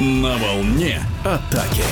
На волне атаки.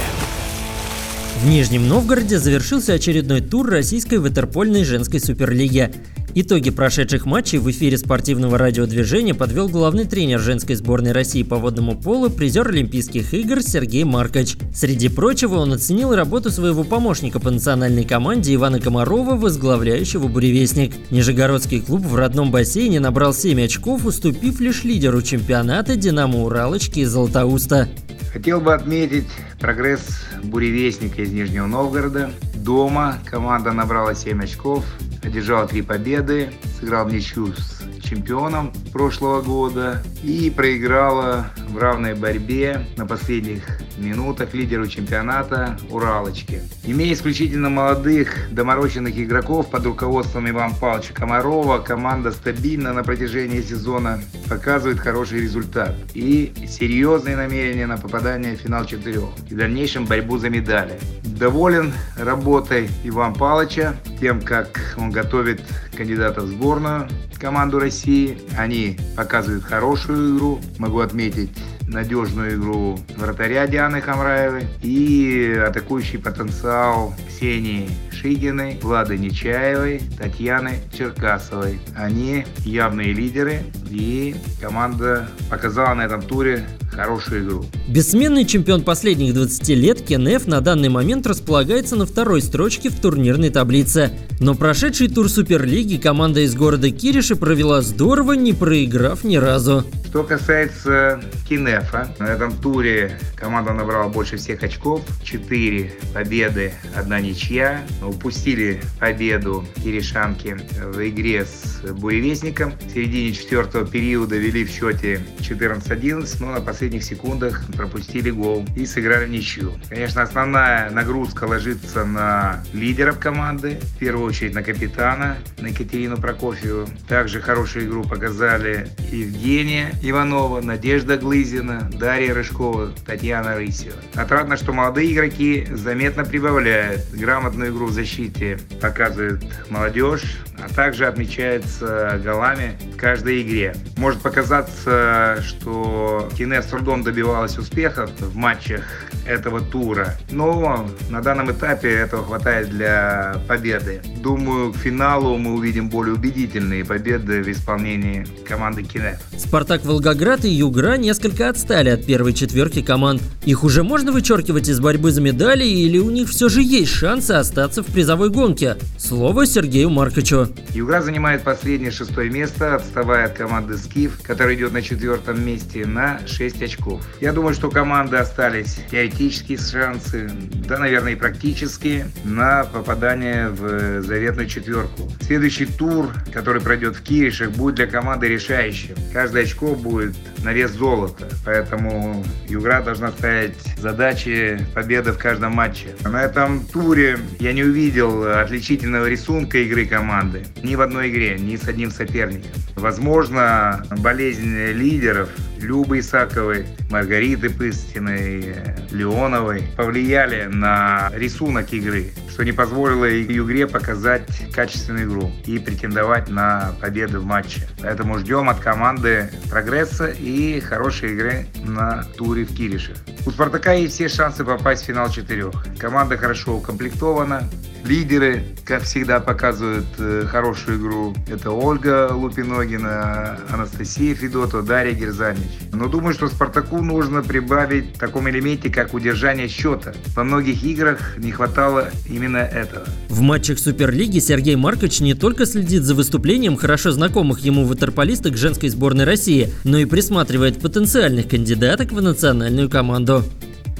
В Нижнем Новгороде завершился очередной тур российской ватерпольной женской суперлиги. Итоги прошедших матчей в эфире спортивного радиодвижения подвел главный тренер женской сборной России по водному полу, призер Олимпийских игр Сергей Маркович. Среди прочего он оценил работу своего помощника по национальной команде Ивана Комарова, возглавляющего «Буревестник». Нижегородский клуб в родном бассейне набрал 7 очков, уступив лишь лидеру чемпионата «Динамо Уралочки» из Златоуста. Хотел бы отметить прогресс буревестника из Нижнего Новгорода. Дома команда набрала 7 очков, одержала три победы, сыграл в ничью с чемпионом прошлого года и проиграла в равной борьбе на последних минутах лидеру чемпионата Уралочки. Имея исключительно молодых, доморощенных игроков под руководством Ивана Павловича Комарова, команда стабильно на протяжении сезона показывает хороший результат и серьезные намерения на попадание в финал четырех и в дальнейшем борьбу за медали. Доволен работой Ивана Павловича, тем, как он готовит кандидатов в сборную команду России. Они показывают хорошую игру. Могу отметить надежную игру вратаря Дианы Хамраевой и атакующий потенциал Ксении Шигиной, Влады Нечаевой, Татьяны Черкасовой. Они явные лидеры и команда показала на этом туре хорошую игру. Бессменный чемпион последних 20 лет Кенеф на данный момент располагается на второй строчке в турнирной таблице. Но прошедший тур Суперлиги команда из города Кириши провела здорово, не проиграв ни разу. Что касается Кинефа, на этом туре команда набрала больше всех очков. 4 победы, одна ничья. Упустили победу киришанки в игре с Буревестником. В середине четвертого периода вели в счете 14-11, но на последних секундах пропустили гол и сыграли ничью. Конечно, основная нагрузка ложится на лидеров команды, в первую очередь на капитана, на Екатерину Прокофьеву. Также хорошую игру показали Евгения Иванова, Надежда Глызина, Дарья Рыжкова, Татьяна Рысева. Отрадно, что молодые игроки заметно прибавляют. Грамотную игру в защите показывает молодежь, а также отмечается голами в каждой игре. Может показаться, что Кине с трудом добивалась успехов в матчах этого тура, но на данном этапе этого хватает для победы. Думаю, к финалу мы увидим более убедительные победы в исполнении команды Кине. Спартак Волгоград и Югра несколько отстали от первой четверки команд. Их уже можно вычеркивать из борьбы за медали или у них все же есть шансы остаться в призовой гонке? Слово Сергею Марковичу. Югра занимает последнее шестое место, отставая от команды Скиф, которая идет на четвертом месте на 6 очков. Я думаю, что команды остались теоретические шансы, да, наверное, и практические, на попадание в заветную четверку. Следующий тур, который пройдет в Киришах, будет для команды решающим. Каждое очко будет на вес золота, поэтому Югра должна ставить задачи победы в каждом матче. На этом туре я не увидел отличительного рисунка игры команды. Ни в одной игре, ни с одним соперником. Возможно, болезнь лидеров Любы Исаковой, Маргариты Пыстиной, Леоновой повлияли на рисунок игры, что не позволило игре показать качественную игру и претендовать на победу в матче. Поэтому ждем от команды прогресса и хорошей игры на туре в Киришах. У «Спартака» есть все шансы попасть в финал четырех. Команда хорошо укомплектована, Лидеры, как всегда, показывают э, хорошую игру. Это Ольга Лупиногина, Анастасия Федотова, Дарья Герзанич. Но думаю, что Спартаку нужно прибавить в таком элементе, как удержание счета. Во многих играх не хватало именно этого. В матчах Суперлиги Сергей Маркович не только следит за выступлением хорошо знакомых ему ватерполисток женской сборной России, но и присматривает потенциальных кандидаток в национальную команду.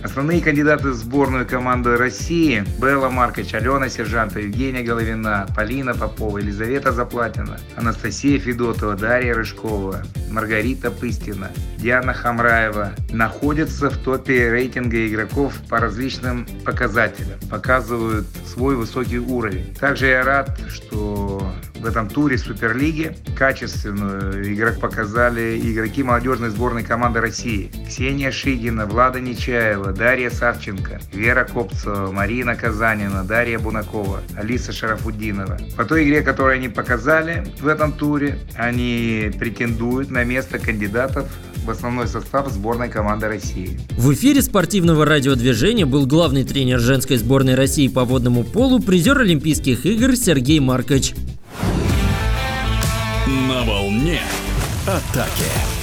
Основные кандидаты в сборную команды России – Белла Маркович, Алена Сержанта, Евгения Головина, Полина Попова, Елизавета Заплатина, Анастасия Федотова, Дарья Рыжкова, Маргарита Пыстина, Диана Хамраева находятся в топе рейтинга игроков по различным показателям, показывают свой высокий уровень. Также я рад, что в этом туре Суперлиги качественную игрок показали игроки молодежной сборной команды России. Ксения Шигина, Влада Нечаева, Дарья Савченко, Вера Копцева, Марина Казанина, Дарья Бунакова, Алиса Шарафуддинова. По той игре, которую они показали в этом туре, они претендуют на место кандидатов в основной состав сборной команды России. В эфире спортивного радиодвижения был главный тренер женской сборной России по водному полу, призер Олимпийских игр Сергей Маркович. На волне атаки.